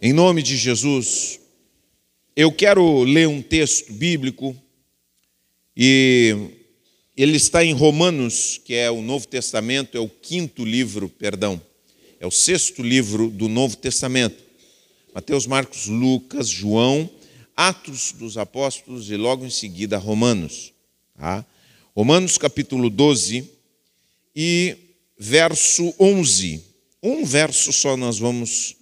Em nome de Jesus, eu quero ler um texto bíblico e ele está em Romanos, que é o Novo Testamento, é o quinto livro, perdão, é o sexto livro do Novo Testamento. Mateus, Marcos, Lucas, João, Atos dos Apóstolos e logo em seguida Romanos. Tá? Romanos capítulo 12 e verso 11. Um verso só nós vamos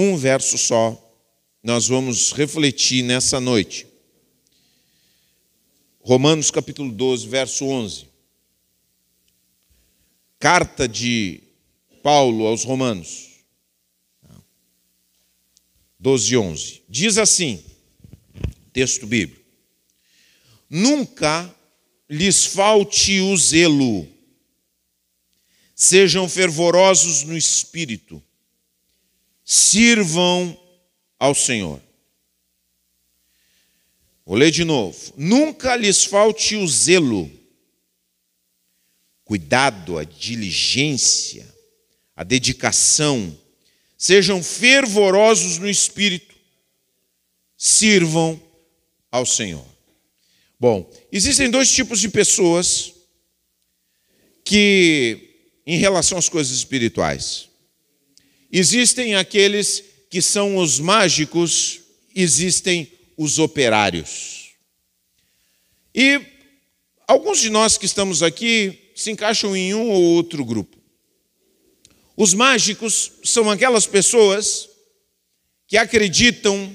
um verso só nós vamos refletir nessa noite. Romanos capítulo 12, verso 11. Carta de Paulo aos Romanos. 12 e 11. Diz assim, texto bíblico: Nunca lhes falte o zelo, sejam fervorosos no espírito, sirvam ao Senhor. Vou ler de novo. Nunca lhes falte o zelo, cuidado, a diligência, a dedicação. Sejam fervorosos no espírito, sirvam ao Senhor. Bom, existem dois tipos de pessoas que, em relação às coisas espirituais, Existem aqueles que são os mágicos, existem os operários. E alguns de nós que estamos aqui se encaixam em um ou outro grupo. Os mágicos são aquelas pessoas que acreditam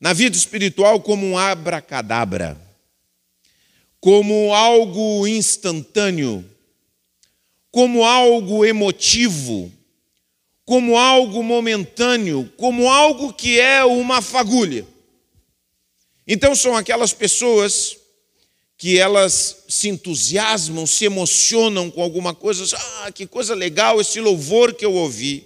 na vida espiritual como um abracadabra, como algo instantâneo, como algo emotivo, como algo momentâneo, como algo que é uma fagulha. Então são aquelas pessoas que elas se entusiasmam, se emocionam com alguma coisa, ah, que coisa legal esse louvor que eu ouvi.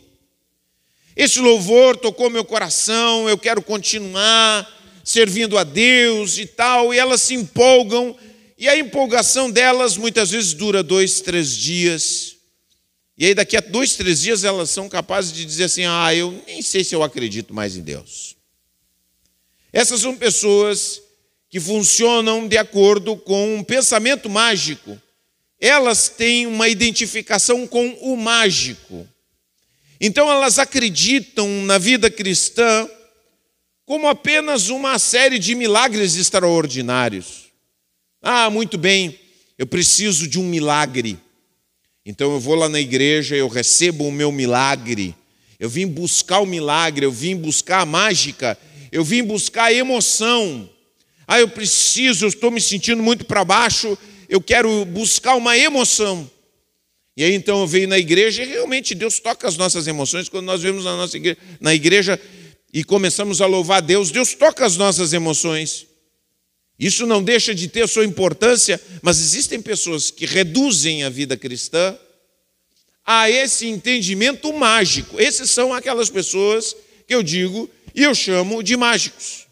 Esse louvor tocou meu coração, eu quero continuar servindo a Deus e tal, e elas se empolgam, e a empolgação delas muitas vezes dura dois, três dias, e aí, daqui a dois, três dias, elas são capazes de dizer assim: ah, eu nem sei se eu acredito mais em Deus. Essas são pessoas que funcionam de acordo com um pensamento mágico. Elas têm uma identificação com o mágico. Então, elas acreditam na vida cristã como apenas uma série de milagres extraordinários. Ah, muito bem, eu preciso de um milagre. Então eu vou lá na igreja, eu recebo o meu milagre. Eu vim buscar o milagre, eu vim buscar a mágica, eu vim buscar a emoção. Ah, eu preciso, eu estou me sentindo muito para baixo, eu quero buscar uma emoção. E aí então eu venho na igreja e realmente Deus toca as nossas emoções. Quando nós vemos na nossa igreja, na igreja e começamos a louvar Deus, Deus toca as nossas emoções. Isso não deixa de ter sua importância, mas existem pessoas que reduzem a vida cristã a esse entendimento mágico. Esses são aquelas pessoas que eu digo e eu chamo de mágicos.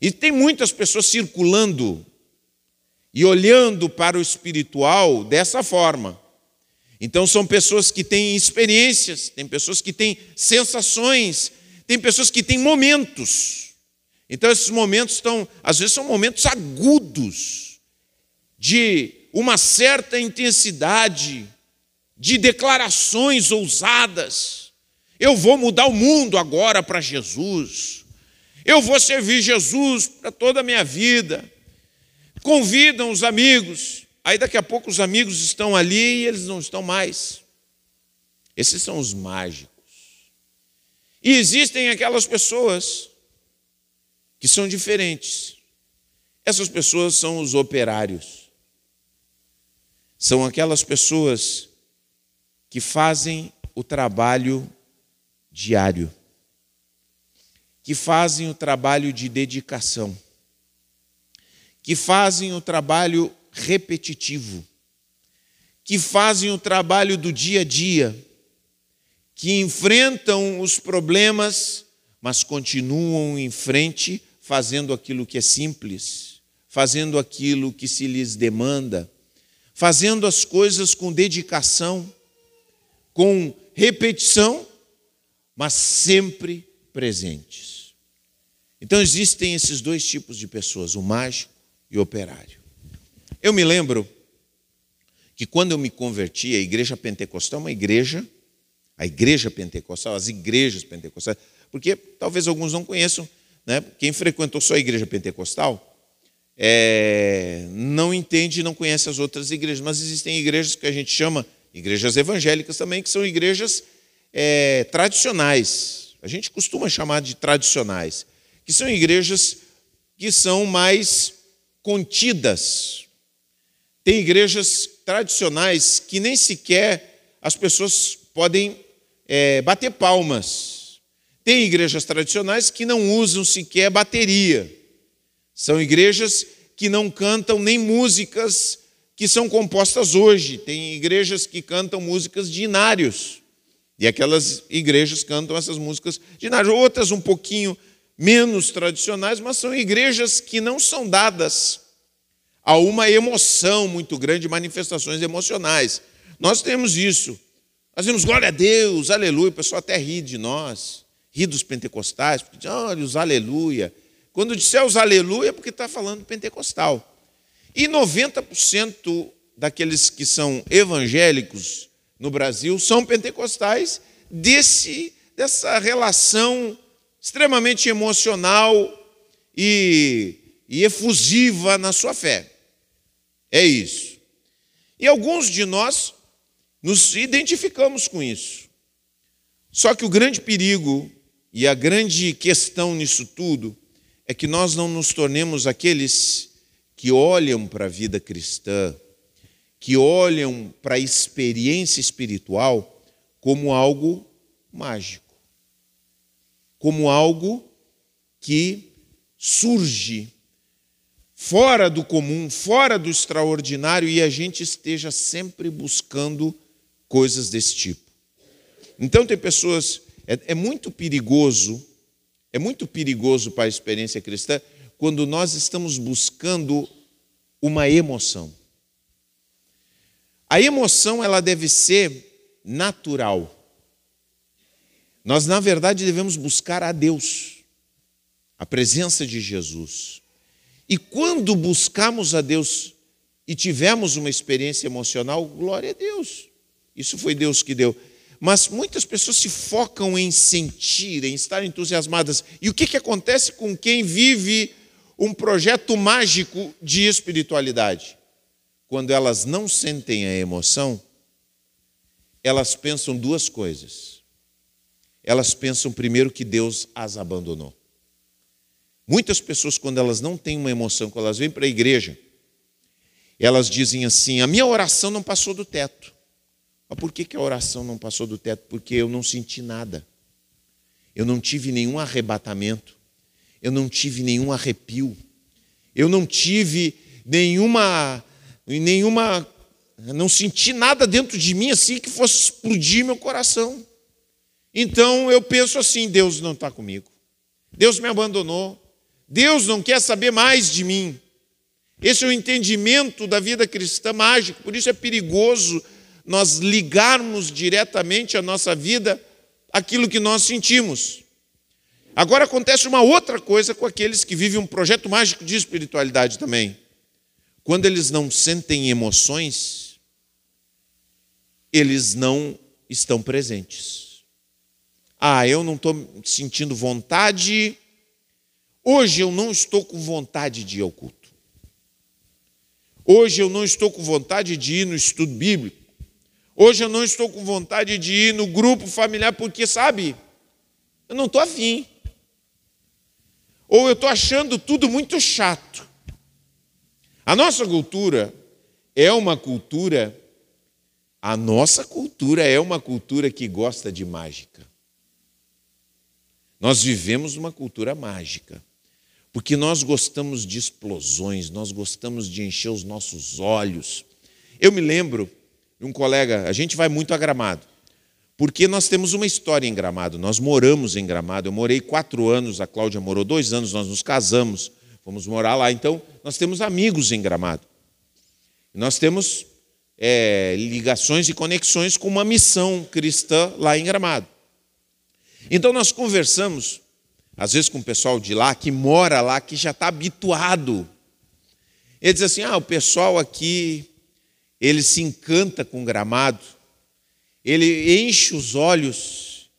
E tem muitas pessoas circulando e olhando para o espiritual dessa forma. Então são pessoas que têm experiências, tem pessoas que têm sensações, tem pessoas que têm momentos. Então, esses momentos estão, às vezes, são momentos agudos, de uma certa intensidade, de declarações ousadas. Eu vou mudar o mundo agora para Jesus. Eu vou servir Jesus para toda a minha vida. Convidam os amigos. Aí daqui a pouco os amigos estão ali e eles não estão mais. Esses são os mágicos. E existem aquelas pessoas que são diferentes. Essas pessoas são os operários. São aquelas pessoas que fazem o trabalho diário, que fazem o trabalho de dedicação, que fazem o trabalho repetitivo, que fazem o trabalho do dia a dia, que enfrentam os problemas, mas continuam em frente fazendo aquilo que é simples, fazendo aquilo que se lhes demanda, fazendo as coisas com dedicação, com repetição, mas sempre presentes. Então existem esses dois tipos de pessoas, o mágico e o operário. Eu me lembro que quando eu me converti, a igreja pentecostal é uma igreja, a igreja pentecostal, as igrejas pentecostais, porque talvez alguns não conheçam, né? quem frequentou só a igreja pentecostal é, não entende e não conhece as outras igrejas, mas existem igrejas que a gente chama igrejas evangélicas também, que são igrejas é, tradicionais. A gente costuma chamar de tradicionais, que são igrejas que são mais contidas. Tem igrejas tradicionais que nem sequer as pessoas podem é, bater palmas. Tem igrejas tradicionais que não usam sequer bateria. São igrejas que não cantam nem músicas que são compostas hoje. Tem igrejas que cantam músicas de inários. E aquelas igrejas cantam essas músicas de inários. Outras um pouquinho menos tradicionais, mas são igrejas que não são dadas a uma emoção muito grande, manifestações emocionais. Nós temos isso. Nós temos glória a Deus, aleluia. O pessoal até ri de nós, ri dos pentecostais, porque diz, olha, os aleluia. Quando disser os aleluia, é porque está falando pentecostal. E 90% daqueles que são evangélicos no Brasil são pentecostais desse, dessa relação extremamente emocional e, e efusiva na sua fé. É isso. E alguns de nós nos identificamos com isso. Só que o grande perigo e a grande questão nisso tudo é que nós não nos tornemos aqueles que olham para a vida cristã, que olham para a experiência espiritual como algo mágico, como algo que surge fora do comum, fora do extraordinário e a gente esteja sempre buscando coisas desse tipo. Então, tem pessoas, é, é muito perigoso, é muito perigoso para a experiência cristã quando nós estamos buscando uma emoção. A emoção ela deve ser natural. Nós, na verdade, devemos buscar a Deus, a presença de Jesus. E quando buscamos a Deus e tivemos uma experiência emocional, glória a Deus. Isso foi Deus que deu. Mas muitas pessoas se focam em sentir, em estar entusiasmadas. E o que, que acontece com quem vive um projeto mágico de espiritualidade. Quando elas não sentem a emoção, elas pensam duas coisas. Elas pensam primeiro que Deus as abandonou. Muitas pessoas, quando elas não têm uma emoção, quando elas vêm para a igreja, elas dizem assim: a minha oração não passou do teto. Mas por que, que a oração não passou do teto? Porque eu não senti nada. Eu não tive nenhum arrebatamento eu não tive nenhum arrepio, eu não tive nenhuma, nenhuma, não senti nada dentro de mim assim que fosse explodir meu coração. Então eu penso assim: Deus não está comigo, Deus me abandonou, Deus não quer saber mais de mim. Esse é o entendimento da vida cristã mágica, por isso é perigoso nós ligarmos diretamente a nossa vida aquilo que nós sentimos. Agora acontece uma outra coisa com aqueles que vivem um projeto mágico de espiritualidade também. Quando eles não sentem emoções, eles não estão presentes. Ah, eu não estou sentindo vontade. Hoje eu não estou com vontade de ir ao culto. Hoje eu não estou com vontade de ir no estudo bíblico. Hoje eu não estou com vontade de ir no grupo familiar, porque, sabe, eu não estou afim ou eu estou achando tudo muito chato. A nossa cultura é uma cultura, a nossa cultura é uma cultura que gosta de mágica. Nós vivemos uma cultura mágica, porque nós gostamos de explosões, nós gostamos de encher os nossos olhos. Eu me lembro de um colega, a gente vai muito a gramado. Porque nós temos uma história em Gramado, nós moramos em Gramado. Eu morei quatro anos, a Cláudia morou dois anos, nós nos casamos, fomos morar lá. Então, nós temos amigos em Gramado. Nós temos é, ligações e conexões com uma missão cristã lá em Gramado. Então, nós conversamos às vezes com o pessoal de lá, que mora lá, que já está habituado. Ele diz assim: ah, o pessoal aqui, ele se encanta com o gramado, ele enche os olhos,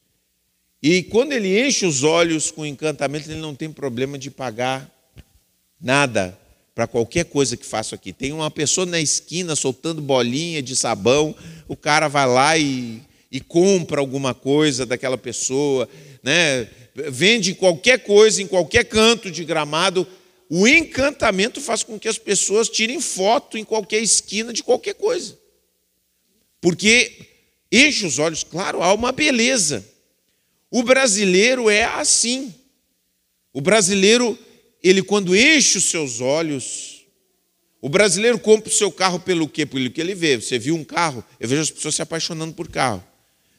e quando ele enche os olhos com encantamento, ele não tem problema de pagar nada para qualquer coisa que faça aqui. Tem uma pessoa na esquina soltando bolinha de sabão, o cara vai lá e, e compra alguma coisa daquela pessoa, né? vende qualquer coisa em qualquer canto de gramado. O encantamento faz com que as pessoas tirem foto em qualquer esquina de qualquer coisa. Porque enche os olhos, claro, há uma beleza. O brasileiro é assim. O brasileiro, ele quando enche os seus olhos, o brasileiro compra o seu carro pelo quê? Pelo que ele vê. Você viu um carro, eu vejo as pessoas se apaixonando por carro.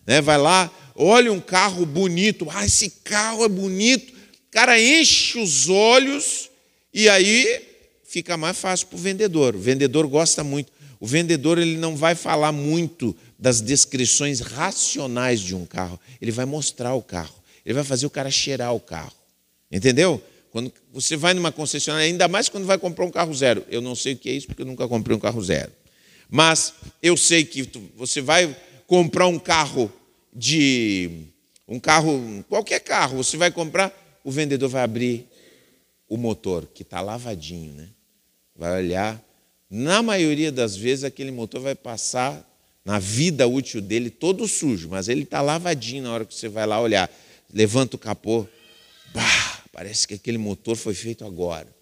Né? Vai lá, olha um carro bonito, ah, esse carro é bonito. Cara enche os olhos e aí fica mais fácil para o vendedor. O vendedor gosta muito. O vendedor ele não vai falar muito das descrições racionais de um carro. Ele vai mostrar o carro. Ele vai fazer o cara cheirar o carro. Entendeu? Quando você vai numa concessionária, ainda mais quando vai comprar um carro zero. Eu não sei o que é isso porque eu nunca comprei um carro zero. Mas eu sei que você vai comprar um carro de um carro, qualquer carro, você vai comprar, o vendedor vai abrir o motor, que está lavadinho, né? Vai olhar. Na maioria das vezes, aquele motor vai passar na vida útil dele todo sujo, mas ele está lavadinho na hora que você vai lá olhar. Levanta o capô, bah, parece que aquele motor foi feito agora.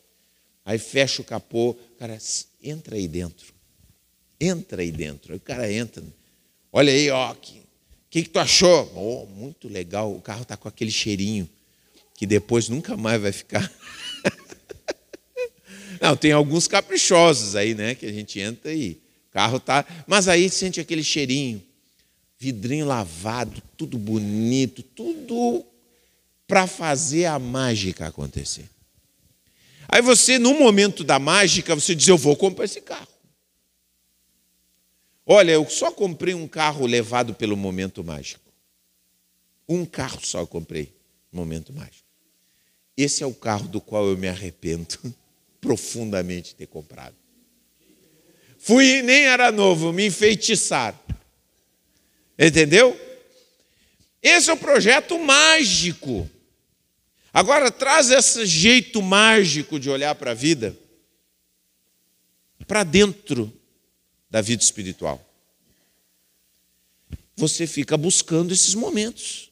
Aí fecha o capô, cara, entra aí dentro. Entra aí dentro. Aí o cara entra. Olha aí, ó, que que, que tu achou? Oh, muito legal, o carro está com aquele cheirinho que depois nunca mais vai ficar. Não, tem alguns caprichosos aí, né? Que a gente entra e o carro tá. Mas aí sente aquele cheirinho, vidrinho lavado, tudo bonito, tudo para fazer a mágica acontecer. Aí você, no momento da mágica, você diz: Eu vou comprar esse carro. Olha, eu só comprei um carro levado pelo momento mágico. Um carro só eu comprei, momento mágico. Esse é o carro do qual eu me arrependo profundamente de ter comprado. Fui, nem era novo, me enfeitiçaram. Entendeu? Esse é o projeto mágico. Agora, traz esse jeito mágico de olhar para a vida para dentro da vida espiritual. Você fica buscando esses momentos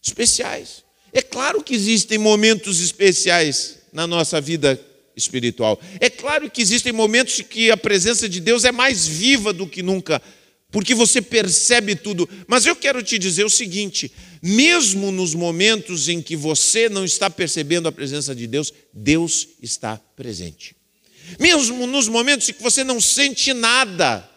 especiais. É claro que existem momentos especiais na nossa vida espiritual. É claro que existem momentos que a presença de Deus é mais viva do que nunca, porque você percebe tudo. Mas eu quero te dizer o seguinte: mesmo nos momentos em que você não está percebendo a presença de Deus, Deus está presente. Mesmo nos momentos em que você não sente nada,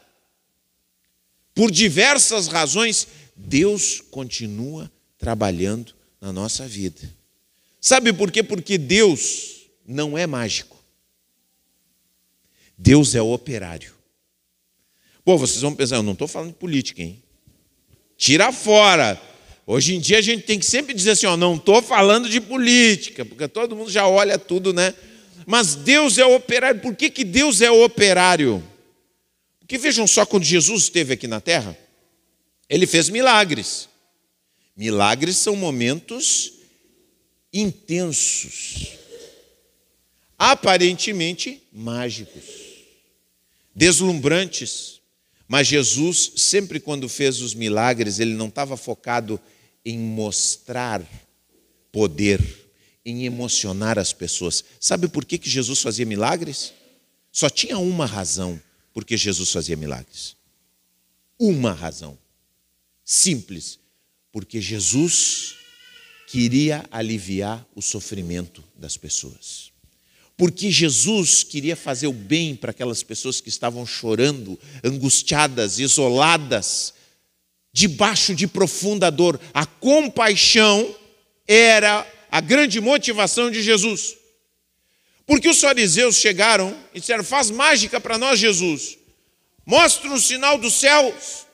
por diversas razões, Deus continua trabalhando na nossa vida. Sabe por quê? Porque Deus não é mágico. Deus é operário. Pô, vocês vão pensar, eu não estou falando de política, hein? Tira fora. Hoje em dia a gente tem que sempre dizer assim, ó, não estou falando de política, porque todo mundo já olha tudo, né? Mas Deus é operário. Por que, que Deus é operário? Porque vejam só, quando Jesus esteve aqui na terra, ele fez milagres. Milagres são momentos intensos, aparentemente mágicos, deslumbrantes. Mas Jesus, sempre quando fez os milagres, ele não estava focado em mostrar poder em emocionar as pessoas. Sabe por que, que Jesus fazia milagres? Só tinha uma razão por que Jesus fazia milagres. Uma razão. Simples. Porque Jesus queria aliviar o sofrimento das pessoas. Porque Jesus queria fazer o bem para aquelas pessoas que estavam chorando, angustiadas, isoladas, debaixo de profunda dor. A compaixão era a grande motivação de Jesus. Porque os fariseus chegaram e disseram: Faz mágica para nós, Jesus. Mostra um sinal dos céus.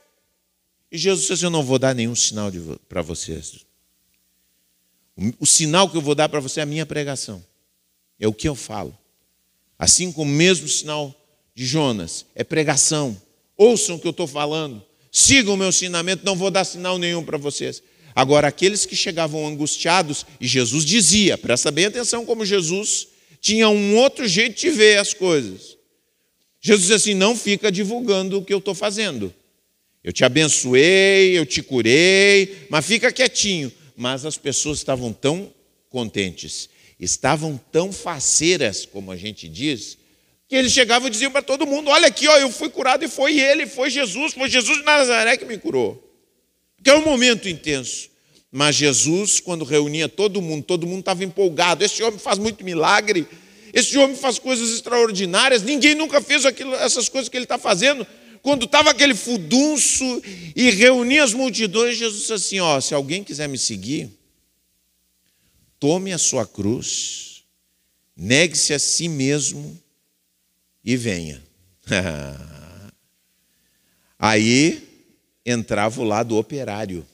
E Jesus disse: Eu não vou dar nenhum sinal para vocês. O sinal que eu vou dar para você é a minha pregação. É o que eu falo. Assim como o mesmo sinal de Jonas, é pregação. Ouçam o que eu estou falando. Sigam o meu ensinamento, não vou dar sinal nenhum para vocês. Agora, aqueles que chegavam angustiados, e Jesus dizia, presta bem atenção como Jesus tinha um outro jeito de ver as coisas. Jesus disse assim: não fica divulgando o que eu estou fazendo. Eu te abençoei, eu te curei, mas fica quietinho. Mas as pessoas estavam tão contentes, estavam tão faceiras, como a gente diz, que eles chegavam e diziam para todo mundo: Olha aqui, ó, eu fui curado e foi ele, foi Jesus, foi Jesus de Nazaré que me curou. Porque é um momento intenso. Mas Jesus, quando reunia todo mundo, todo mundo estava empolgado. Esse homem faz muito milagre, esse homem faz coisas extraordinárias, ninguém nunca fez aquilo, essas coisas que ele está fazendo. Quando estava aquele fudunço e reunia as multidões, Jesus disse assim: ó, se alguém quiser me seguir, tome a sua cruz, negue-se a si mesmo e venha. Aí entrava o lado operário.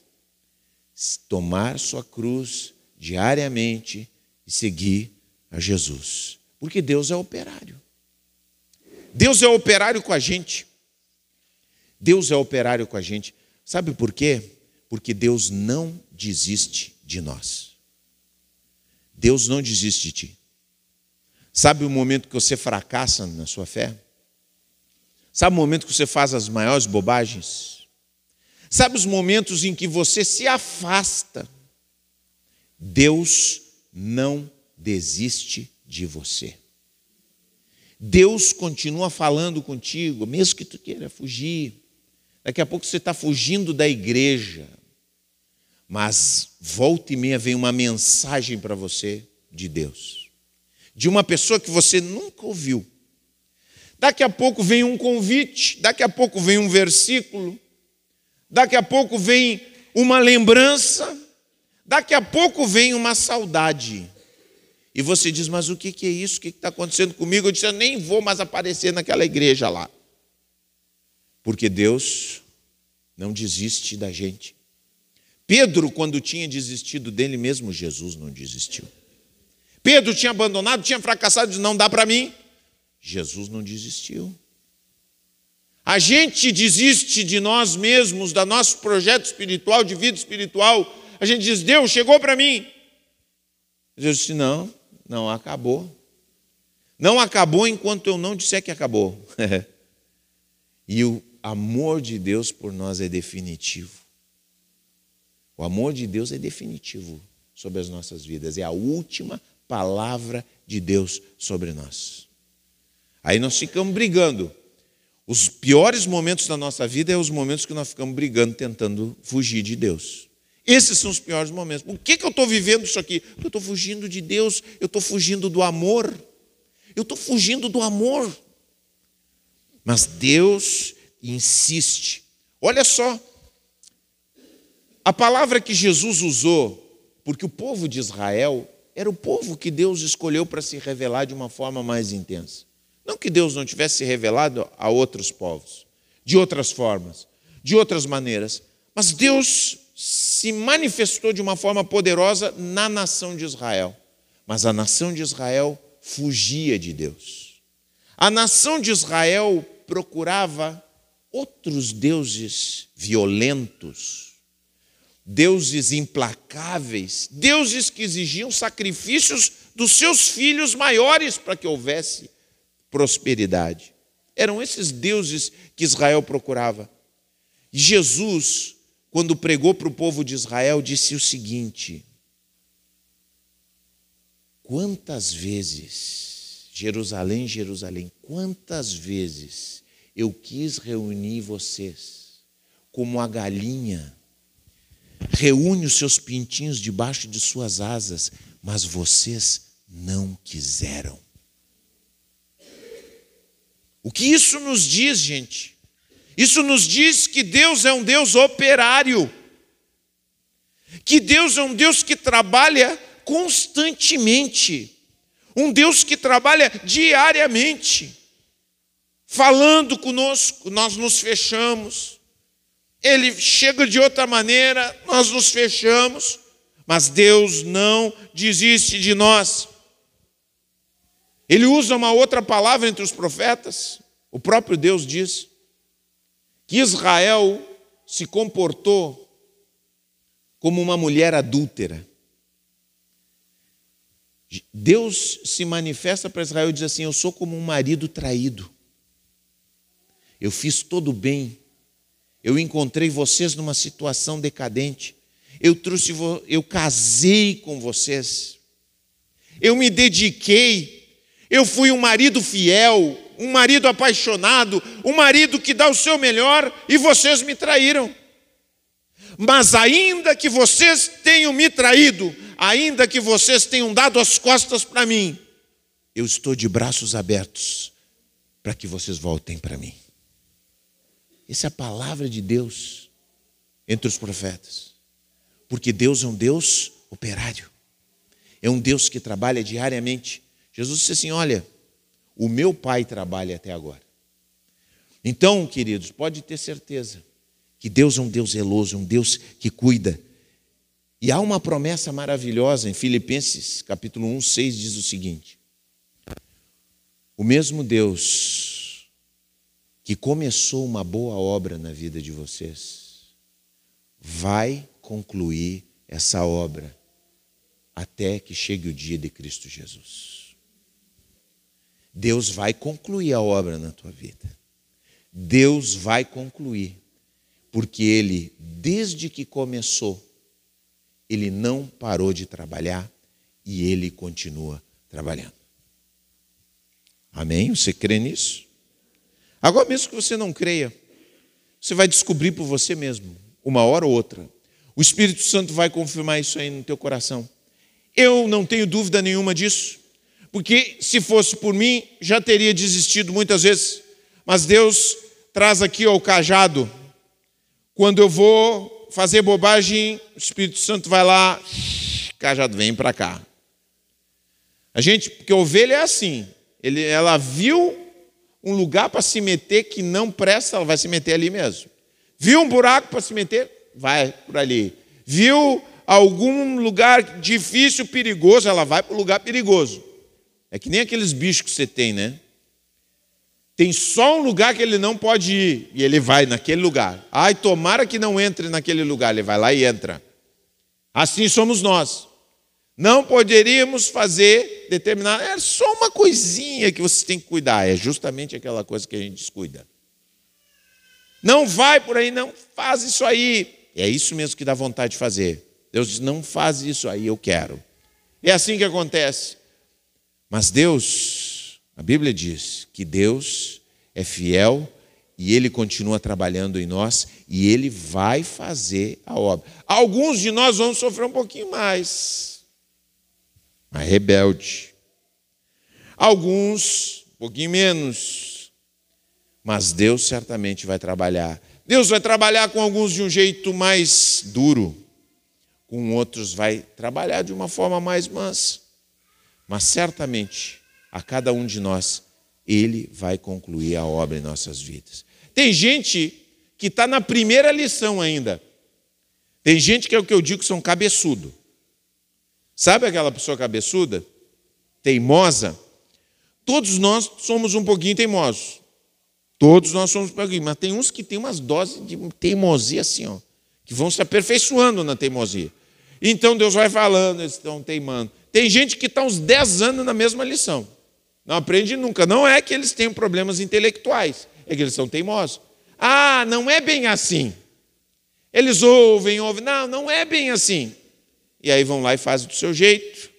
Tomar sua cruz diariamente e seguir a Jesus. Porque Deus é operário. Deus é operário com a gente. Deus é operário com a gente. Sabe por quê? Porque Deus não desiste de nós. Deus não desiste de ti. Sabe o momento que você fracassa na sua fé? Sabe o momento que você faz as maiores bobagens? Sabe os momentos em que você se afasta? Deus não desiste de você. Deus continua falando contigo, mesmo que tu queira fugir. Daqui a pouco você está fugindo da igreja, mas volta e meia vem uma mensagem para você de Deus, de uma pessoa que você nunca ouviu. Daqui a pouco vem um convite, daqui a pouco vem um versículo, daqui a pouco vem uma lembrança, daqui a pouco vem uma saudade. E você diz, mas o que é isso? O que está acontecendo comigo? Eu disse, eu nem vou mais aparecer naquela igreja lá. Porque Deus não desiste da gente. Pedro, quando tinha desistido dele mesmo, Jesus não desistiu. Pedro tinha abandonado, tinha fracassado, disse, não dá para mim. Jesus não desistiu. A gente desiste de nós mesmos, do nosso projeto espiritual, de vida espiritual. A gente diz, Deus chegou para mim. Deus disse, não, não acabou. Não acabou enquanto eu não disser que acabou. e o amor de Deus por nós é definitivo. O amor de Deus é definitivo sobre as nossas vidas. É a última palavra de Deus sobre nós. Aí nós ficamos brigando. Os piores momentos da nossa vida é os momentos que nós ficamos brigando, tentando fugir de Deus. Esses são os piores momentos. Por que, que eu estou vivendo isso aqui? Porque eu estou fugindo de Deus, eu estou fugindo do amor. Eu estou fugindo do amor. Mas Deus insiste. Olha só, a palavra que Jesus usou, porque o povo de Israel era o povo que Deus escolheu para se revelar de uma forma mais intensa. Não que Deus não tivesse se revelado a outros povos, de outras formas, de outras maneiras, mas Deus se manifestou de uma forma poderosa na nação de Israel. Mas a nação de Israel fugia de Deus. A nação de Israel procurava outros deuses violentos, deuses implacáveis, deuses que exigiam sacrifícios dos seus filhos maiores para que houvesse prosperidade. Eram esses deuses que Israel procurava. Jesus quando pregou para o povo de Israel, disse o seguinte: Quantas vezes, Jerusalém, Jerusalém, quantas vezes eu quis reunir vocês, como a galinha reúne os seus pintinhos debaixo de suas asas, mas vocês não quiseram. O que isso nos diz, gente? Isso nos diz que Deus é um Deus operário, que Deus é um Deus que trabalha constantemente, um Deus que trabalha diariamente, falando conosco, nós nos fechamos, Ele chega de outra maneira, nós nos fechamos, Mas Deus não desiste de nós. Ele usa uma outra palavra entre os profetas. O próprio Deus diz que Israel se comportou como uma mulher adúltera. Deus se manifesta para Israel e diz assim: Eu sou como um marido traído. Eu fiz todo o bem. Eu encontrei vocês numa situação decadente. Eu trouxe, eu casei com vocês. Eu me dediquei. Eu fui um marido fiel, um marido apaixonado, um marido que dá o seu melhor e vocês me traíram. Mas ainda que vocês tenham me traído, ainda que vocês tenham dado as costas para mim, eu estou de braços abertos para que vocês voltem para mim. Essa é a palavra de Deus entre os profetas. Porque Deus é um Deus operário. É um Deus que trabalha diariamente. Jesus disse assim: Olha, o meu Pai trabalha até agora. Então, queridos, pode ter certeza que Deus é um Deus zeloso, um Deus que cuida. E há uma promessa maravilhosa em Filipenses, capítulo 1, 6, diz o seguinte: O mesmo Deus que começou uma boa obra na vida de vocês, vai concluir essa obra até que chegue o dia de Cristo Jesus. Deus vai concluir a obra na tua vida. Deus vai concluir, porque Ele, desde que começou, Ele não parou de trabalhar e Ele continua trabalhando. Amém? Você crê nisso? Agora, mesmo que você não creia, você vai descobrir por você mesmo, uma hora ou outra. O Espírito Santo vai confirmar isso aí no teu coração. Eu não tenho dúvida nenhuma disso, porque se fosse por mim, já teria desistido muitas vezes. Mas Deus traz aqui ó, o cajado. Quando eu vou fazer bobagem, o Espírito Santo vai lá, cajado vem para cá. A gente, porque a ovelha é assim, ele, ela viu um lugar para se meter que não presta, ela vai se meter ali mesmo. Viu um buraco para se meter? Vai por ali. Viu algum lugar difícil, perigoso, ela vai para o lugar perigoso. É que nem aqueles bichos que você tem, né? Tem só um lugar que ele não pode ir e ele vai naquele lugar. Ai, tomara que não entre naquele lugar, ele vai lá e entra. Assim somos nós. Não poderíamos fazer determinada. É só uma coisinha que você tem que cuidar. É justamente aquela coisa que a gente descuida. Não vai por aí, não faz isso aí. É isso mesmo que dá vontade de fazer. Deus diz: não faz isso aí, eu quero. É assim que acontece. Mas Deus, a Bíblia diz que Deus é fiel e Ele continua trabalhando em nós e Ele vai fazer a obra. Alguns de nós vamos sofrer um pouquinho mais mas rebelde. Alguns, um pouquinho menos, mas Deus certamente vai trabalhar. Deus vai trabalhar com alguns de um jeito mais duro, com outros vai trabalhar de uma forma mais mansa. Mas certamente, a cada um de nós, Ele vai concluir a obra em nossas vidas. Tem gente que está na primeira lição ainda. Tem gente que é o que eu digo são cabeçudo. Sabe aquela pessoa cabeçuda? Teimosa? Todos nós somos um pouquinho teimosos. Todos nós somos um pouquinho, mas tem uns que têm umas doses de teimosia assim, ó, que vão se aperfeiçoando na teimosia. Então Deus vai falando, eles estão teimando. Tem gente que está uns 10 anos na mesma lição. Não aprende nunca. Não é que eles tenham problemas intelectuais, é que eles são teimosos. Ah, não é bem assim. Eles ouvem, ouvem. Não, não é bem assim. E aí vão lá e fazem do seu jeito,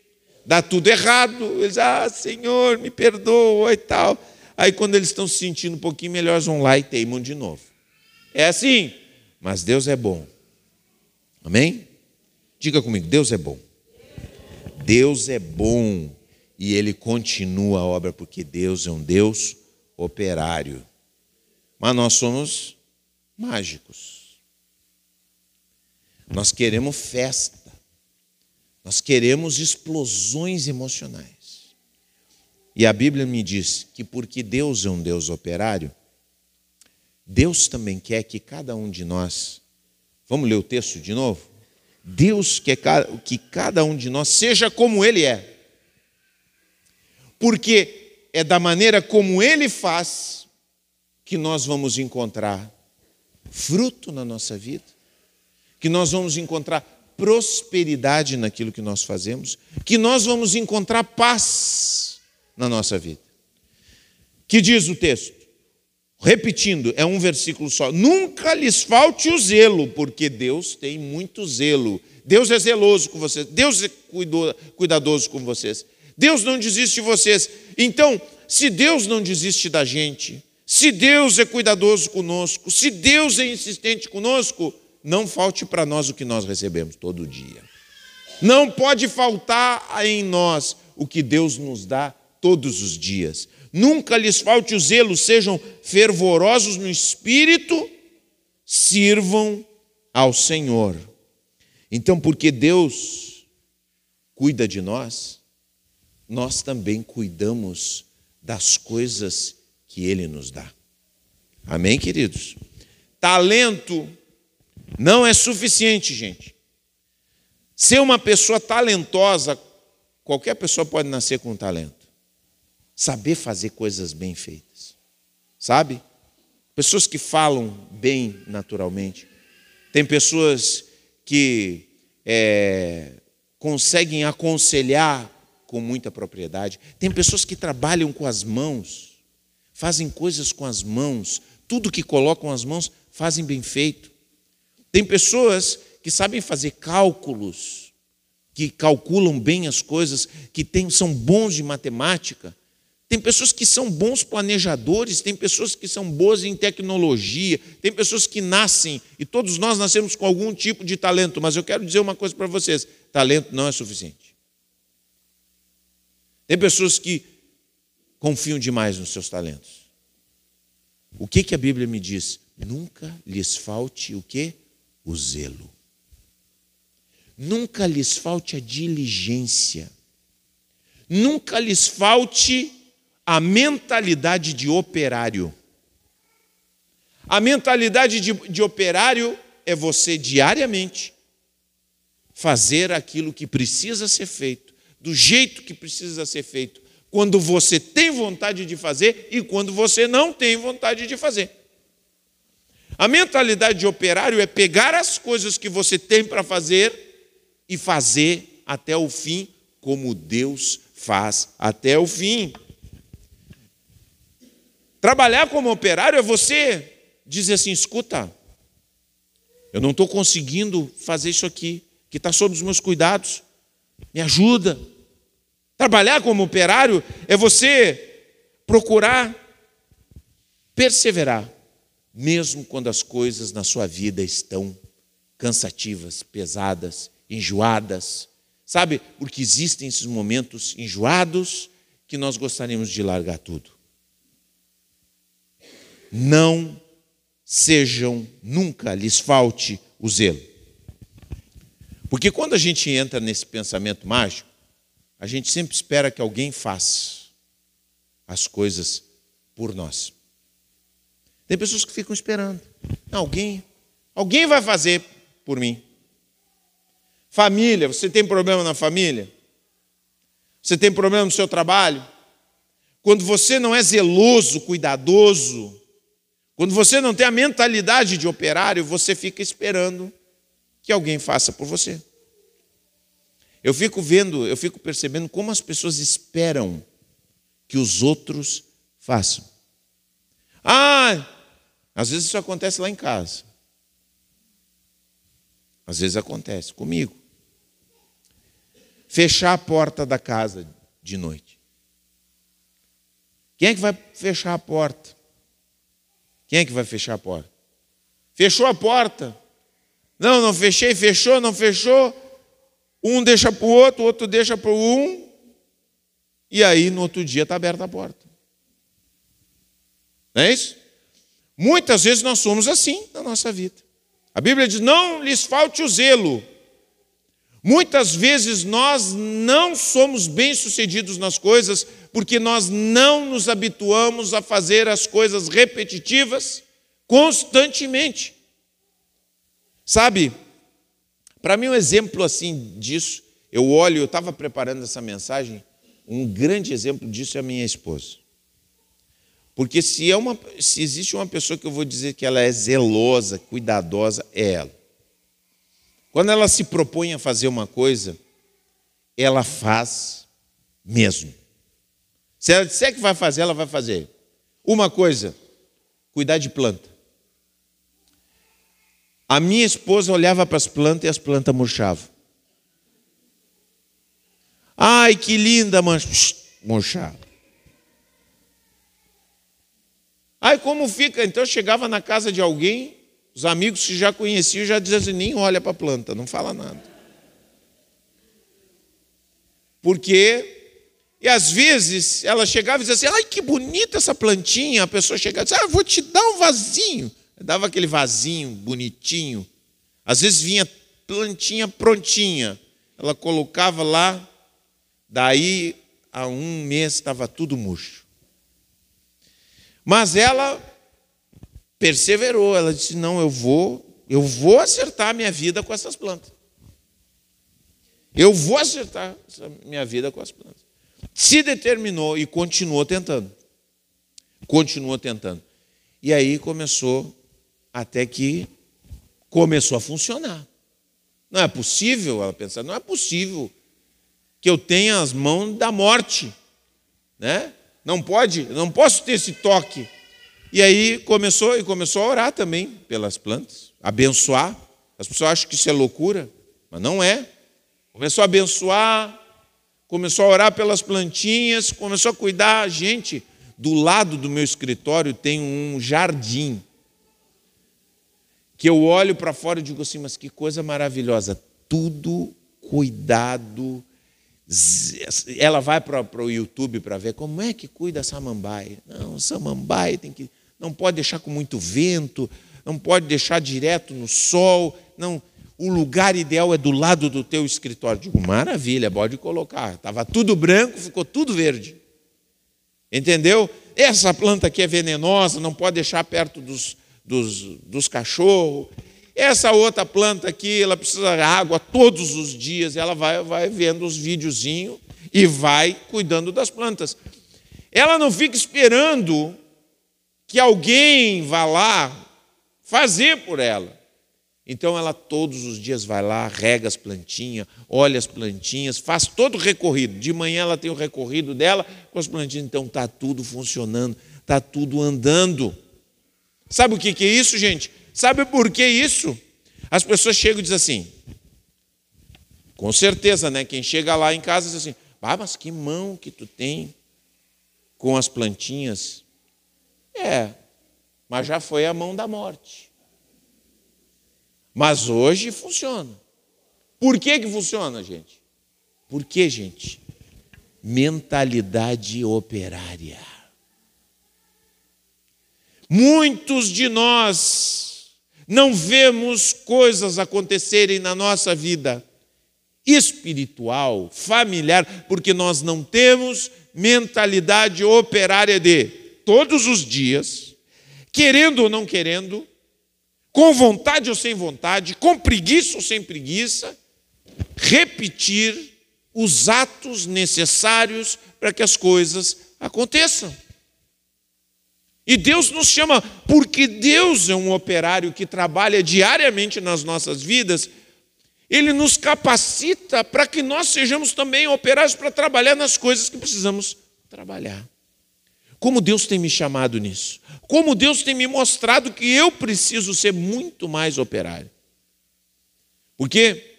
dá tudo errado, eles, ah, Senhor, me perdoa e tal. Aí quando eles estão se sentindo um pouquinho melhor, vão lá e teimam de novo. É assim, mas Deus é bom. Amém? Diga comigo, Deus é bom. Deus é bom e Ele continua a obra, porque Deus é um Deus operário. Mas nós somos mágicos. Nós queremos festa. Nós queremos explosões emocionais. E a Bíblia me diz que porque Deus é um Deus operário, Deus também quer que cada um de nós, vamos ler o texto de novo? Deus quer que cada um de nós seja como Ele é. Porque é da maneira como Ele faz que nós vamos encontrar fruto na nossa vida, que nós vamos encontrar prosperidade naquilo que nós fazemos, que nós vamos encontrar paz na nossa vida. Que diz o texto? Repetindo, é um versículo só. Nunca lhes falte o zelo, porque Deus tem muito zelo. Deus é zeloso com vocês. Deus é cuidadoso com vocês. Deus não desiste de vocês. Então, se Deus não desiste da gente, se Deus é cuidadoso conosco, se Deus é insistente conosco, não falte para nós o que nós recebemos todo dia. Não pode faltar em nós o que Deus nos dá todos os dias. Nunca lhes falte o zelo, sejam fervorosos no espírito, sirvam ao Senhor. Então, porque Deus cuida de nós, nós também cuidamos das coisas que Ele nos dá. Amém, queridos? Talento não é suficiente, gente. Ser uma pessoa talentosa, qualquer pessoa pode nascer com talento saber fazer coisas bem feitas. Sabe? Pessoas que falam bem naturalmente. Tem pessoas que é, conseguem aconselhar com muita propriedade. Tem pessoas que trabalham com as mãos, fazem coisas com as mãos. Tudo que colocam as mãos fazem bem feito. Tem pessoas que sabem fazer cálculos, que calculam bem as coisas, que tem, são bons de matemática. Tem pessoas que são bons planejadores, tem pessoas que são boas em tecnologia, tem pessoas que nascem, e todos nós nascemos com algum tipo de talento, mas eu quero dizer uma coisa para vocês: talento não é suficiente. Tem pessoas que confiam demais nos seus talentos. O que, que a Bíblia me diz? Nunca lhes falte o que? O zelo. Nunca lhes falte a diligência. Nunca lhes falte a mentalidade de operário. A mentalidade de, de operário é você diariamente fazer aquilo que precisa ser feito, do jeito que precisa ser feito, quando você tem vontade de fazer e quando você não tem vontade de fazer. A mentalidade de operário é pegar as coisas que você tem para fazer e fazer até o fim, como Deus faz até o fim. Trabalhar como operário é você dizer assim: escuta, eu não estou conseguindo fazer isso aqui, que está sob os meus cuidados, me ajuda. Trabalhar como operário é você procurar perseverar, mesmo quando as coisas na sua vida estão cansativas, pesadas, enjoadas. Sabe? Porque existem esses momentos enjoados que nós gostaríamos de largar tudo não sejam, nunca lhes falte o zelo. Porque quando a gente entra nesse pensamento mágico, a gente sempre espera que alguém faça as coisas por nós. Tem pessoas que ficam esperando. Alguém, alguém vai fazer por mim. Família, você tem problema na família? Você tem problema no seu trabalho? Quando você não é zeloso, cuidadoso, quando você não tem a mentalidade de operário, você fica esperando que alguém faça por você. Eu fico vendo, eu fico percebendo como as pessoas esperam que os outros façam. Ah, às vezes isso acontece lá em casa. Às vezes acontece comigo. Fechar a porta da casa de noite. Quem é que vai fechar a porta? Quem é que vai fechar a porta? Fechou a porta. Não, não fechei, fechou, não fechou. Um deixa para o outro, o outro deixa para o um. E aí, no outro dia, está aberta a porta. Não é isso? Muitas vezes nós somos assim na nossa vida. A Bíblia diz: não lhes falte o zelo. Muitas vezes nós não somos bem-sucedidos nas coisas porque nós não nos habituamos a fazer as coisas repetitivas constantemente. Sabe, Para mim, um exemplo assim disso, eu olho, eu estava preparando essa mensagem, um grande exemplo disso é a minha esposa. Porque se, é uma, se existe uma pessoa que eu vou dizer que ela é zelosa, cuidadosa, é ela. Quando ela se propõe a fazer uma coisa, ela faz mesmo. Se ela disser que vai fazer, ela vai fazer. Uma coisa, cuidar de planta. A minha esposa olhava para as plantas e as plantas murchavam. Ai, que linda, mas murchava. Ai, como fica? Então eu chegava na casa de alguém, os amigos que já conheciam já diziam assim: nem olha para a planta, não fala nada. Porque e às vezes ela chegava e dizia assim: ai, que bonita essa plantinha. A pessoa chegava e dizia: ah, vou te dar um vasinho. Eu dava aquele vasinho bonitinho. Às vezes vinha plantinha prontinha. Ela colocava lá, daí a um mês estava tudo murcho. Mas ela perseverou, ela disse: não, eu vou, eu vou acertar a minha vida com essas plantas. Eu vou acertar a minha vida com as plantas se determinou e continuou tentando. Continuou tentando. E aí começou, até que começou a funcionar. Não é possível, ela pensa, não é possível que eu tenha as mãos da morte, né? Não pode, não posso ter esse toque. E aí começou e começou a orar também pelas plantas, abençoar. As pessoas acham que isso é loucura, mas não é. Começou a abençoar, começou a orar pelas plantinhas, começou a cuidar. Gente, do lado do meu escritório tem um jardim. Que eu olho para fora e digo assim, mas que coisa maravilhosa. Tudo cuidado. Ela vai para o YouTube para ver como é que cuida a samambaia. Não, samambaia tem que. Não pode deixar com muito vento, não pode deixar direto no sol. Não, o lugar ideal é do lado do teu escritório. Digo, maravilha, pode colocar. Estava tudo branco, ficou tudo verde. Entendeu? Essa planta aqui é venenosa, não pode deixar perto dos, dos, dos cachorros. Essa outra planta aqui, ela precisa de água todos os dias. Ela vai, vai vendo os videozinhos e vai cuidando das plantas. Ela não fica esperando que alguém vá lá fazer por ela. Então ela todos os dias vai lá, rega as plantinhas, olha as plantinhas, faz todo o recorrido. De manhã ela tem o recorrido dela com as plantinhas. Então está tudo funcionando, está tudo andando. Sabe o que é isso, gente? Sabe por que isso? As pessoas chegam e dizem assim, com certeza, né? Quem chega lá em casa diz assim, ah, mas que mão que tu tem com as plantinhas. É, mas já foi a mão da morte. Mas hoje funciona. Por que, que funciona, gente? Por que, gente? Mentalidade operária. Muitos de nós não vemos coisas acontecerem na nossa vida espiritual, familiar, porque nós não temos mentalidade operária de todos os dias, querendo ou não querendo, com vontade ou sem vontade, com preguiça ou sem preguiça, repetir os atos necessários para que as coisas aconteçam. E Deus nos chama, porque Deus é um operário que trabalha diariamente nas nossas vidas, Ele nos capacita para que nós sejamos também operários para trabalhar nas coisas que precisamos trabalhar. Como Deus tem me chamado nisso. Como Deus tem me mostrado que eu preciso ser muito mais operário. Porque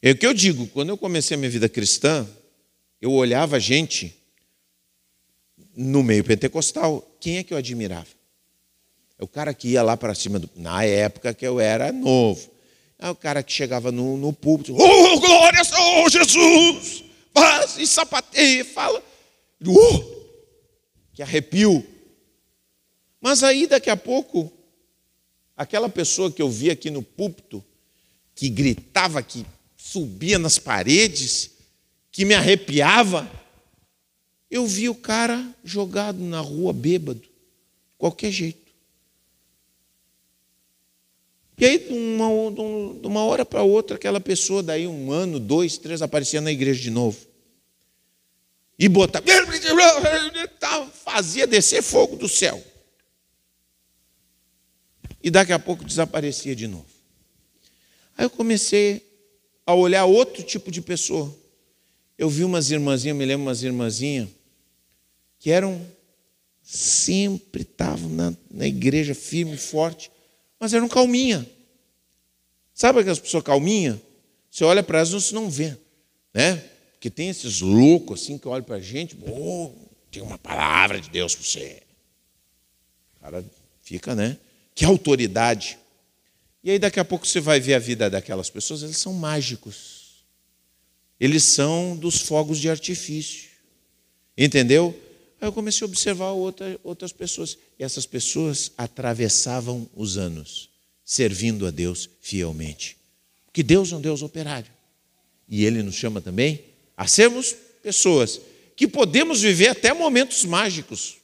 é o que eu digo, quando eu comecei a minha vida cristã, eu olhava gente no meio pentecostal, quem é que eu admirava? É o cara que ia lá para cima, do, na época que eu era novo. É o cara que chegava no, no púlpito, oh, glória, oh, Jesus! Faz, e sapateia, fala. Oh, que arrepio. Mas aí, daqui a pouco, aquela pessoa que eu vi aqui no púlpito, que gritava, que subia nas paredes, que me arrepiava, eu vi o cara jogado na rua bêbado, qualquer jeito. E aí, de uma, de uma hora para outra, aquela pessoa, daí um ano, dois, três, aparecia na igreja de novo. E botava, fazia descer fogo do céu. E daqui a pouco desaparecia de novo. Aí eu comecei a olhar outro tipo de pessoa. Eu vi umas irmãzinhas, me lembro umas irmãzinhas, que eram, sempre estavam na, na igreja firme e forte, mas eram calminha. Sabe aquelas pessoas calminha? Você olha para elas, você não vê, né? Porque tem esses loucos assim que olham para a gente, oh, tem uma palavra de Deus para você. O cara fica, né? Que autoridade. E aí daqui a pouco você vai ver a vida daquelas pessoas, eles são mágicos. Eles são dos fogos de artifício. Entendeu? Aí eu comecei a observar outra, outras pessoas. E essas pessoas atravessavam os anos, servindo a Deus fielmente. Porque Deus é um Deus operário. E Ele nos chama também a sermos pessoas que podemos viver até momentos mágicos.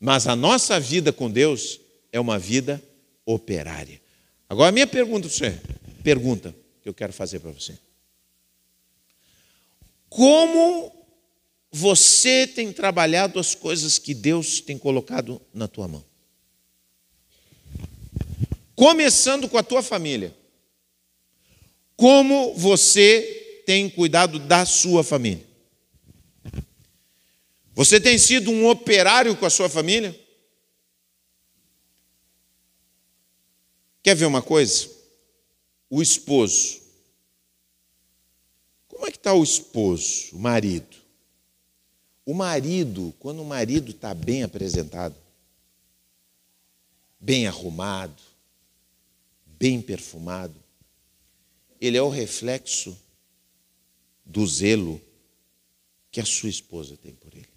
Mas a nossa vida com Deus é uma vida operária. Agora, a minha pergunta para você, pergunta que eu quero fazer para você. Como você tem trabalhado as coisas que Deus tem colocado na tua mão. Começando com a tua família. Como você tem cuidado da sua família? Você tem sido um operário com a sua família? Quer ver uma coisa? O esposo. Como é que está o esposo, o marido? O marido, quando o marido está bem apresentado, bem arrumado, bem perfumado, ele é o reflexo do zelo que a sua esposa tem por ele.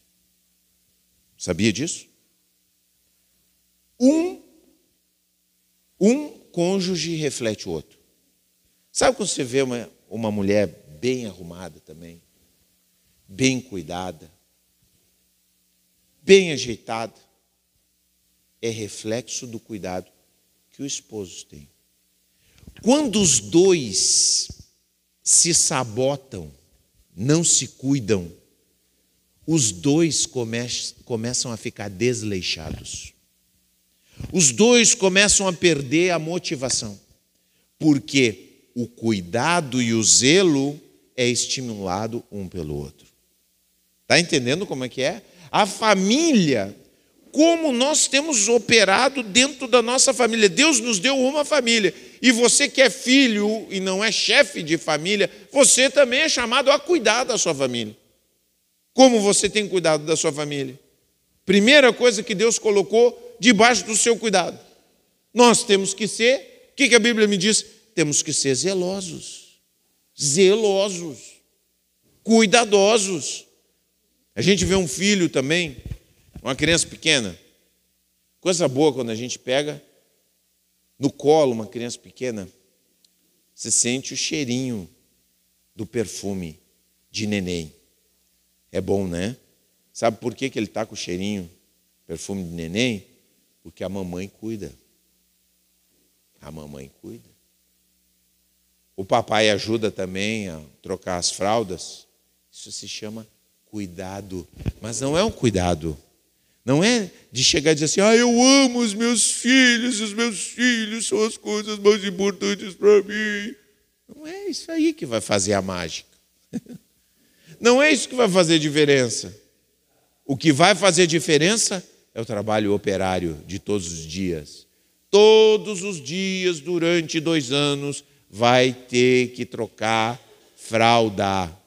Sabia disso? Um, um cônjuge reflete o outro. Sabe quando você vê uma, uma mulher bem arrumada também, bem cuidada, bem ajeitada, é reflexo do cuidado que o esposo tem. Quando os dois se sabotam, não se cuidam, os dois come começam a ficar desleixados. Os dois começam a perder a motivação, porque o cuidado e o zelo é estimulado um pelo outro. Está entendendo como é que é? a família, como nós temos operado dentro da nossa família. Deus nos deu uma família. E você que é filho e não é chefe de família, você também é chamado a cuidar da sua família. Como você tem cuidado da sua família? Primeira coisa que Deus colocou debaixo do seu cuidado. Nós temos que ser, o que a Bíblia me diz? Temos que ser zelosos, zelosos, cuidadosos. A gente vê um filho também, uma criança pequena. Coisa boa quando a gente pega no colo uma criança pequena, você sente o cheirinho do perfume de neném. É bom, né? Sabe por que, que ele está com o cheirinho, perfume de neném? Porque a mamãe cuida. A mamãe cuida. O papai ajuda também a trocar as fraldas. Isso se chama cuidado, mas não é um cuidado. Não é de chegar e dizer assim: ah, eu amo os meus filhos, os meus filhos são as coisas mais importantes para mim. Não é isso aí que vai fazer a mágica. Não é isso que vai fazer diferença. O que vai fazer diferença é o trabalho operário de todos os dias. Todos os dias, durante dois anos, vai ter que trocar fralda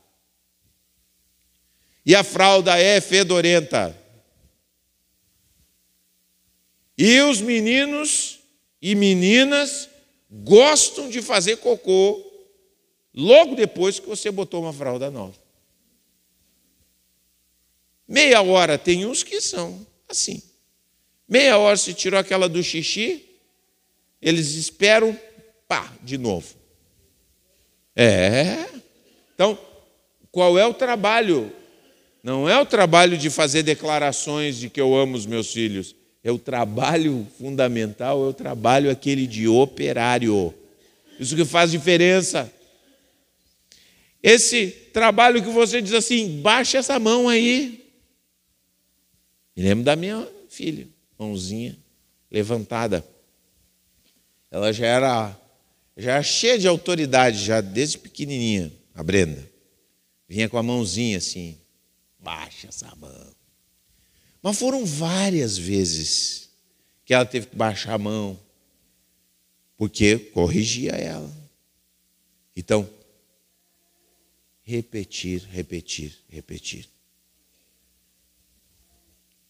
e a fralda é fedorenta. E os meninos e meninas gostam de fazer cocô logo depois que você botou uma fralda nova. Meia hora tem uns que são assim. Meia hora se tirou aquela do xixi, eles esperam, pá, de novo. É. Então, qual é o trabalho não é o trabalho de fazer declarações de que eu amo os meus filhos, É o trabalho fundamental, é o trabalho aquele de operário. Isso que faz diferença. Esse trabalho que você diz assim, baixa essa mão aí. Me lembro da minha filha, mãozinha levantada. Ela já era, já era cheia de autoridade, já desde pequenininha, a Brenda. Vinha com a mãozinha assim, baixa essa mão. Mas foram várias vezes que ela teve que baixar a mão, porque corrigia ela. Então, repetir, repetir, repetir.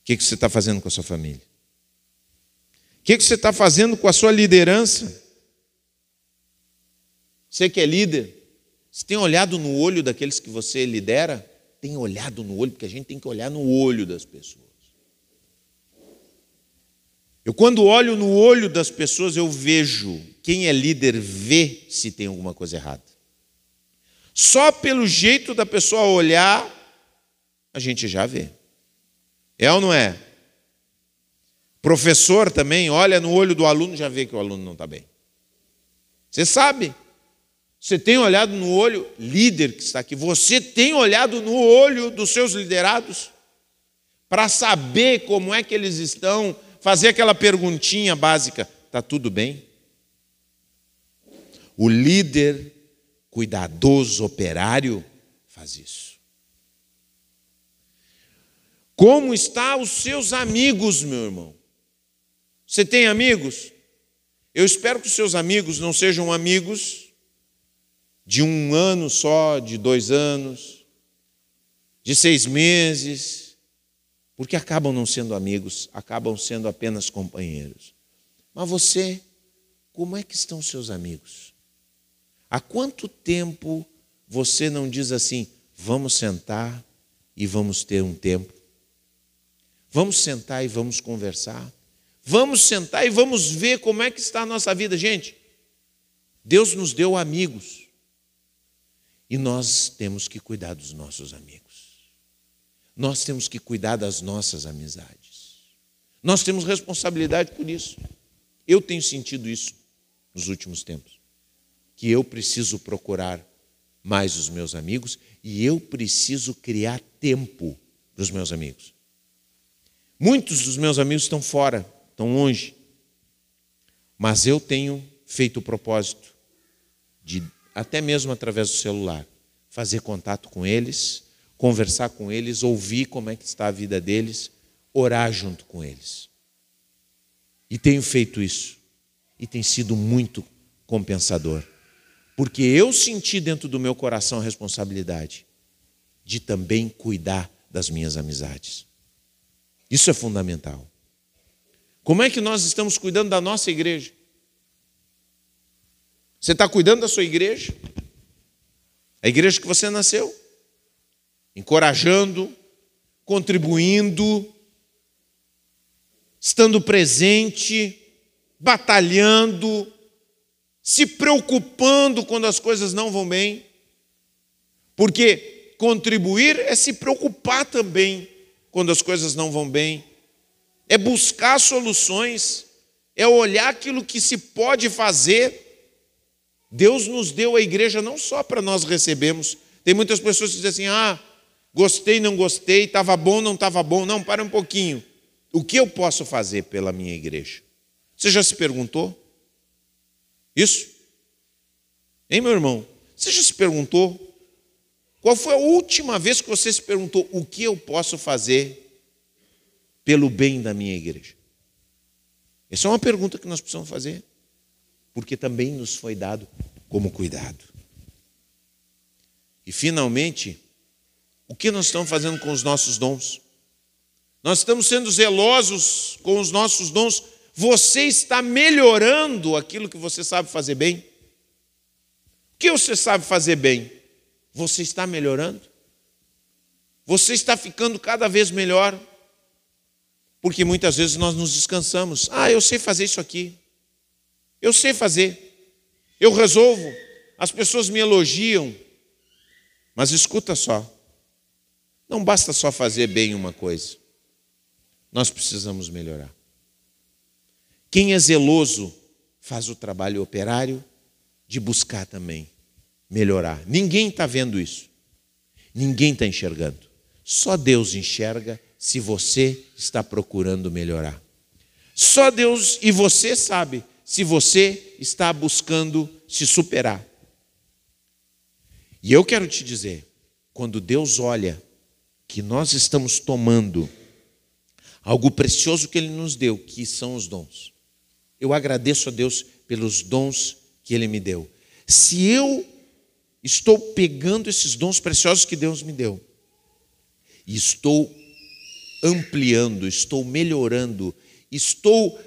O que, você está fazendo com a sua família? O que você está fazendo com a sua liderança? Você que é líder, você tem olhado no olho daqueles que você lidera? Tem olhado no olho, porque a gente tem que olhar no olho das pessoas. Eu, quando olho no olho das pessoas, eu vejo, quem é líder vê se tem alguma coisa errada. Só pelo jeito da pessoa olhar, a gente já vê. É ou não é? Professor também olha no olho do aluno, já vê que o aluno não está bem. Você sabe. Você tem olhado no olho, líder que está aqui, você tem olhado no olho dos seus liderados para saber como é que eles estão, fazer aquela perguntinha básica: está tudo bem? O líder cuidadoso, operário, faz isso. Como estão os seus amigos, meu irmão? Você tem amigos? Eu espero que os seus amigos não sejam amigos de um ano só, de dois anos, de seis meses, porque acabam não sendo amigos, acabam sendo apenas companheiros. Mas você, como é que estão seus amigos? Há quanto tempo você não diz assim: vamos sentar e vamos ter um tempo? Vamos sentar e vamos conversar? Vamos sentar e vamos ver como é que está a nossa vida, gente. Deus nos deu amigos. E nós temos que cuidar dos nossos amigos. Nós temos que cuidar das nossas amizades. Nós temos responsabilidade por isso. Eu tenho sentido isso nos últimos tempos que eu preciso procurar mais os meus amigos e eu preciso criar tempo para os meus amigos. Muitos dos meus amigos estão fora, estão longe, mas eu tenho feito o propósito de, até mesmo através do celular, fazer contato com eles, conversar com eles, ouvir como é que está a vida deles, orar junto com eles. E tenho feito isso. E tem sido muito compensador porque eu senti dentro do meu coração a responsabilidade de também cuidar das minhas amizades. Isso é fundamental. Como é que nós estamos cuidando da nossa igreja? Você está cuidando da sua igreja? A igreja que você nasceu? Encorajando, contribuindo, estando presente, batalhando, se preocupando quando as coisas não vão bem, porque contribuir é se preocupar também quando as coisas não vão bem, é buscar soluções, é olhar aquilo que se pode fazer. Deus nos deu a igreja não só para nós recebermos. Tem muitas pessoas que dizem assim: ah, gostei, não gostei, estava bom, não estava bom. Não, para um pouquinho. O que eu posso fazer pela minha igreja? Você já se perguntou? Isso? Hein, meu irmão? Você já se perguntou? Qual foi a última vez que você se perguntou o que eu posso fazer pelo bem da minha igreja? Essa é uma pergunta que nós precisamos fazer, porque também nos foi dado como cuidado. E finalmente, o que nós estamos fazendo com os nossos dons? Nós estamos sendo zelosos com os nossos dons você está melhorando aquilo que você sabe fazer bem? O que você sabe fazer bem? Você está melhorando? Você está ficando cada vez melhor? Porque muitas vezes nós nos descansamos. Ah, eu sei fazer isso aqui. Eu sei fazer. Eu resolvo. As pessoas me elogiam. Mas escuta só. Não basta só fazer bem uma coisa. Nós precisamos melhorar. Quem é zeloso faz o trabalho operário de buscar também melhorar. Ninguém está vendo isso. Ninguém está enxergando. Só Deus enxerga se você está procurando melhorar. Só Deus e você sabe se você está buscando se superar. E eu quero te dizer, quando Deus olha que nós estamos tomando algo precioso que Ele nos deu, que são os dons. Eu agradeço a Deus pelos dons que Ele me deu. Se eu estou pegando esses dons preciosos que Deus me deu e estou ampliando, estou melhorando, estou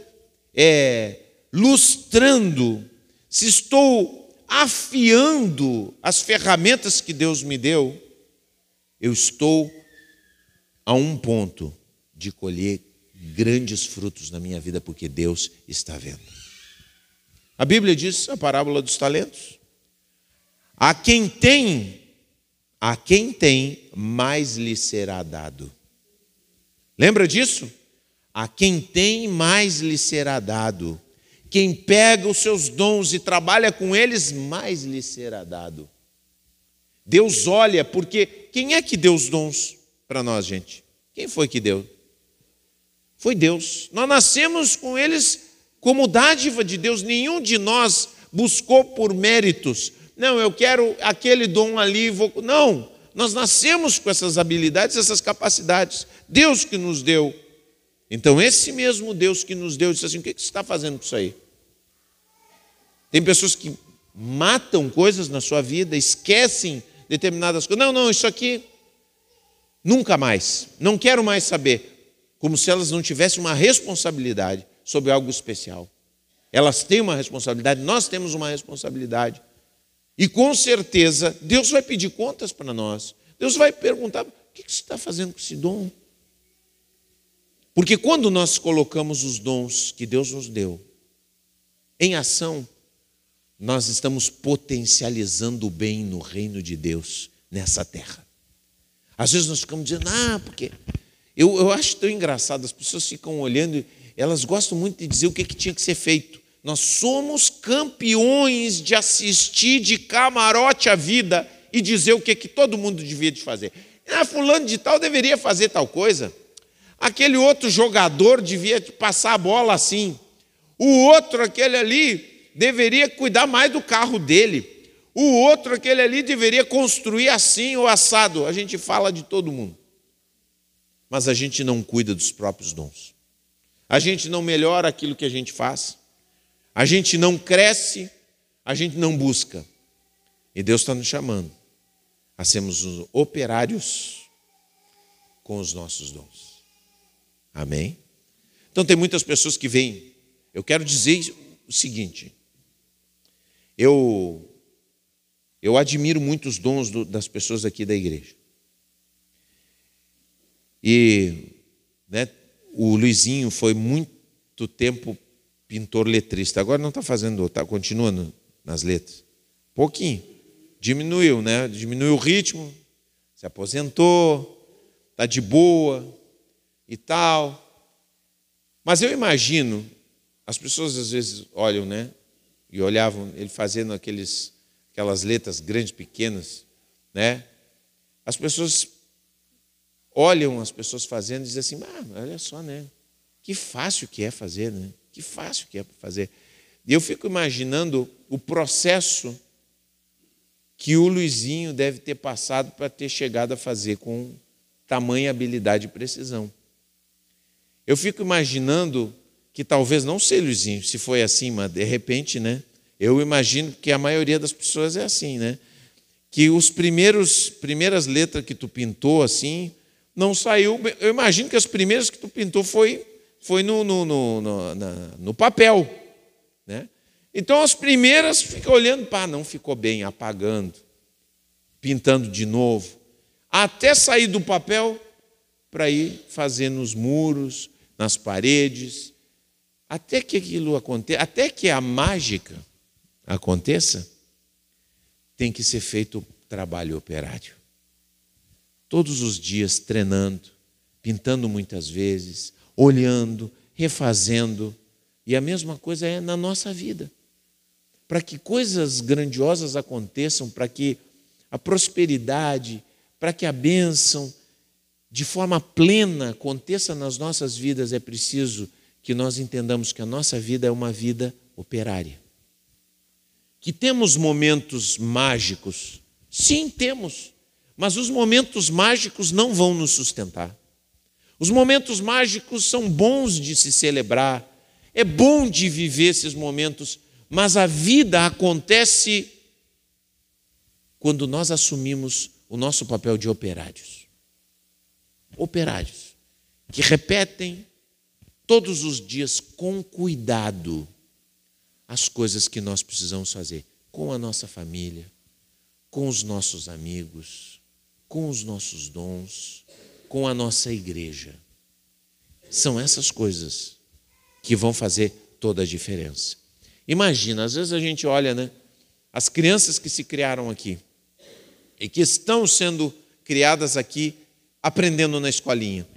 é, lustrando, se estou afiando as ferramentas que Deus me deu, eu estou a um ponto de colher grandes frutos na minha vida, porque Deus está vendo. A Bíblia diz a parábola dos talentos. A quem tem, a quem tem, mais lhe será dado. Lembra disso? A quem tem, mais lhe será dado. Quem pega os seus dons e trabalha com eles, mais lhe será dado. Deus olha, porque quem é que deu os dons para nós, gente? Quem foi que deu? Foi Deus. Nós nascemos com eles como dádiva de Deus. Nenhum de nós buscou por méritos. Não, eu quero aquele dom ali. Vou... Não, nós nascemos com essas habilidades, essas capacidades. Deus que nos deu. Então, esse mesmo Deus que nos deu disse assim: o que você está fazendo com isso aí? Tem pessoas que matam coisas na sua vida, esquecem determinadas coisas. Não, não, isso aqui Nunca mais. Não quero mais saber. Como se elas não tivessem uma responsabilidade sobre algo especial. Elas têm uma responsabilidade, nós temos uma responsabilidade. E com certeza, Deus vai pedir contas para nós. Deus vai perguntar: o que você está fazendo com esse dom? Porque quando nós colocamos os dons que Deus nos deu em ação, nós estamos potencializando o bem no reino de Deus nessa terra. Às vezes nós ficamos dizendo, ah, porque. Eu, eu acho tão engraçado, as pessoas ficam olhando, elas gostam muito de dizer o que, que tinha que ser feito. Nós somos campeões de assistir de camarote a vida e dizer o que, que todo mundo devia de fazer. Ah, fulano de tal deveria fazer tal coisa. Aquele outro jogador devia passar a bola assim. O outro, aquele ali, deveria cuidar mais do carro dele. O outro, aquele ali, deveria construir assim ou assado. A gente fala de todo mundo. Mas a gente não cuida dos próprios dons. A gente não melhora aquilo que a gente faz. A gente não cresce. A gente não busca. E Deus está nos chamando a sermos operários com os nossos dons. Amém? Então, tem muitas pessoas que vêm. Eu quero dizer o seguinte. Eu eu admiro muito os dons do, das pessoas aqui da igreja. E né, o Luizinho foi muito tempo pintor letrista. Agora não está fazendo, está continuando nas letras. Pouquinho. Diminuiu, né? Diminuiu o ritmo, se aposentou, está de boa e tal. Mas eu imagino, as pessoas às vezes olham, né? E olhavam ele fazendo aqueles aquelas letras grandes, pequenas, né? As pessoas olham as pessoas fazendo e dizem assim: ah, olha só, né? Que fácil que é fazer, né? Que fácil que é fazer. E eu fico imaginando o processo que o Luizinho deve ter passado para ter chegado a fazer com tamanha habilidade e precisão. Eu fico imaginando que talvez não sei, Luizinho, se foi assim, mas de repente, né? Eu imagino que a maioria das pessoas é assim, né? Que os primeiros primeiras letras que tu pintou assim, não saiu. Eu imagino que as primeiras que tu pintou foi foi no, no, no, no, na, no papel, né? Então as primeiras fica olhando, pá, não ficou bem, apagando, pintando de novo, até sair do papel para ir fazendo os muros, nas paredes, até que aquilo aconteça, até que a mágica aconteça, tem que ser feito trabalho operário. Todos os dias treinando, pintando muitas vezes, olhando, refazendo, E a mesma coisa é na nossa vida. Para que coisas grandiosas aconteçam, para que a prosperidade, para que a bênção de forma plena aconteça nas nossas vidas, é preciso que nós entendamos que a nossa vida é uma vida operária. Que temos momentos mágicos, sim, temos, mas os momentos mágicos não vão nos sustentar. Os momentos mágicos são bons de se celebrar, é bom de viver esses momentos, mas a vida acontece quando nós assumimos o nosso papel de operários. Operários que repetem todos os dias com cuidado as coisas que nós precisamos fazer com a nossa família, com os nossos amigos, com os nossos dons, com a nossa igreja. São essas coisas que vão fazer toda a diferença. Imagina, às vezes a gente olha, né? As crianças que se criaram aqui e que estão sendo criadas aqui, aprendendo na escolinha.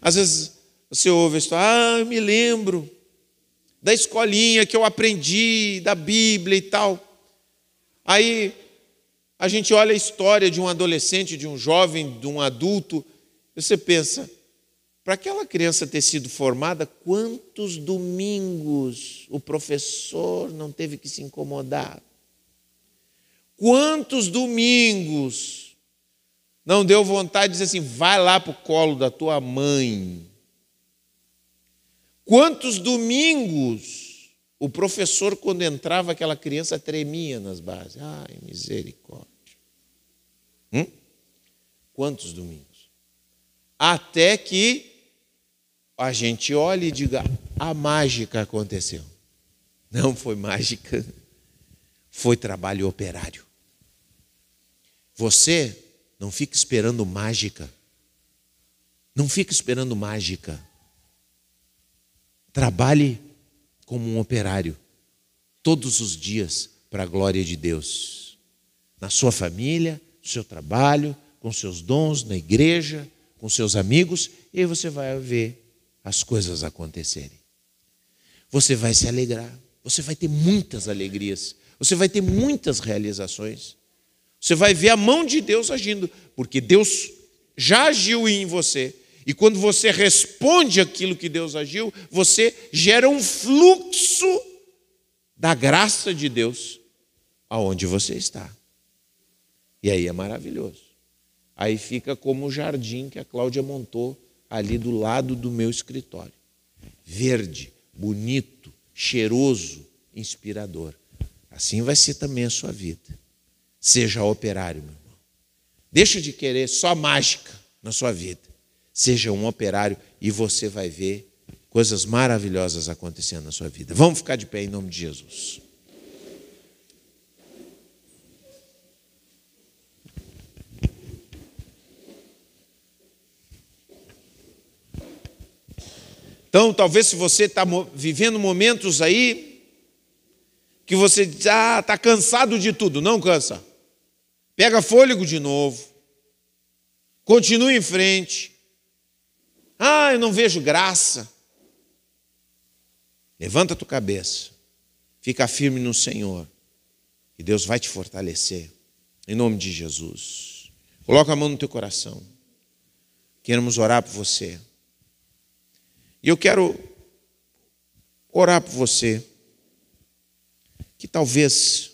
Às vezes você ouve a história, ah, eu me lembro da escolinha que eu aprendi, da Bíblia e tal. Aí a gente olha a história de um adolescente, de um jovem, de um adulto, e você pensa, para aquela criança ter sido formada, quantos domingos o professor não teve que se incomodar? Quantos domingos não deu vontade de dizer assim: vai lá para o colo da tua mãe? Quantos domingos o professor, quando entrava, aquela criança tremia nas bases? Ai, misericórdia. Hum? Quantos domingos? Até que a gente olhe e diga: a mágica aconteceu. Não foi mágica, foi trabalho operário. Você não fica esperando mágica. Não fica esperando mágica. Trabalhe como um operário, todos os dias, para a glória de Deus. Na sua família, no seu trabalho, com seus dons, na igreja, com seus amigos, e aí você vai ver as coisas acontecerem. Você vai se alegrar, você vai ter muitas alegrias, você vai ter muitas realizações. Você vai ver a mão de Deus agindo, porque Deus já agiu em você. E quando você responde aquilo que Deus agiu, você gera um fluxo da graça de Deus aonde você está. E aí é maravilhoso. Aí fica como o jardim que a Cláudia montou ali do lado do meu escritório. Verde, bonito, cheiroso, inspirador. Assim vai ser também a sua vida. Seja operário, meu irmão. Deixa de querer só mágica na sua vida. Seja um operário e você vai ver coisas maravilhosas acontecendo na sua vida. Vamos ficar de pé em nome de Jesus. Então, talvez se você está vivendo momentos aí que você diz, ah, está cansado de tudo. Não cansa. Pega fôlego de novo. Continue em frente. Ah, eu não vejo graça. Levanta a tua cabeça. Fica firme no Senhor. E Deus vai te fortalecer. Em nome de Jesus. Coloca a mão no teu coração. Queremos orar por você. E eu quero orar por você, que talvez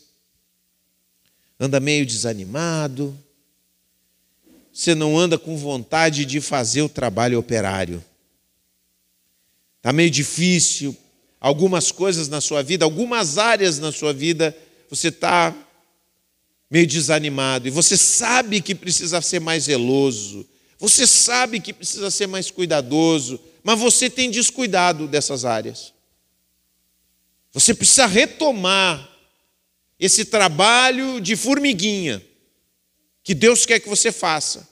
anda meio desanimado, você não anda com vontade de fazer o trabalho operário. Está meio difícil, algumas coisas na sua vida, algumas áreas na sua vida, você está meio desanimado, e você sabe que precisa ser mais zeloso, você sabe que precisa ser mais cuidadoso, mas você tem descuidado dessas áreas. Você precisa retomar esse trabalho de formiguinha que Deus quer que você faça.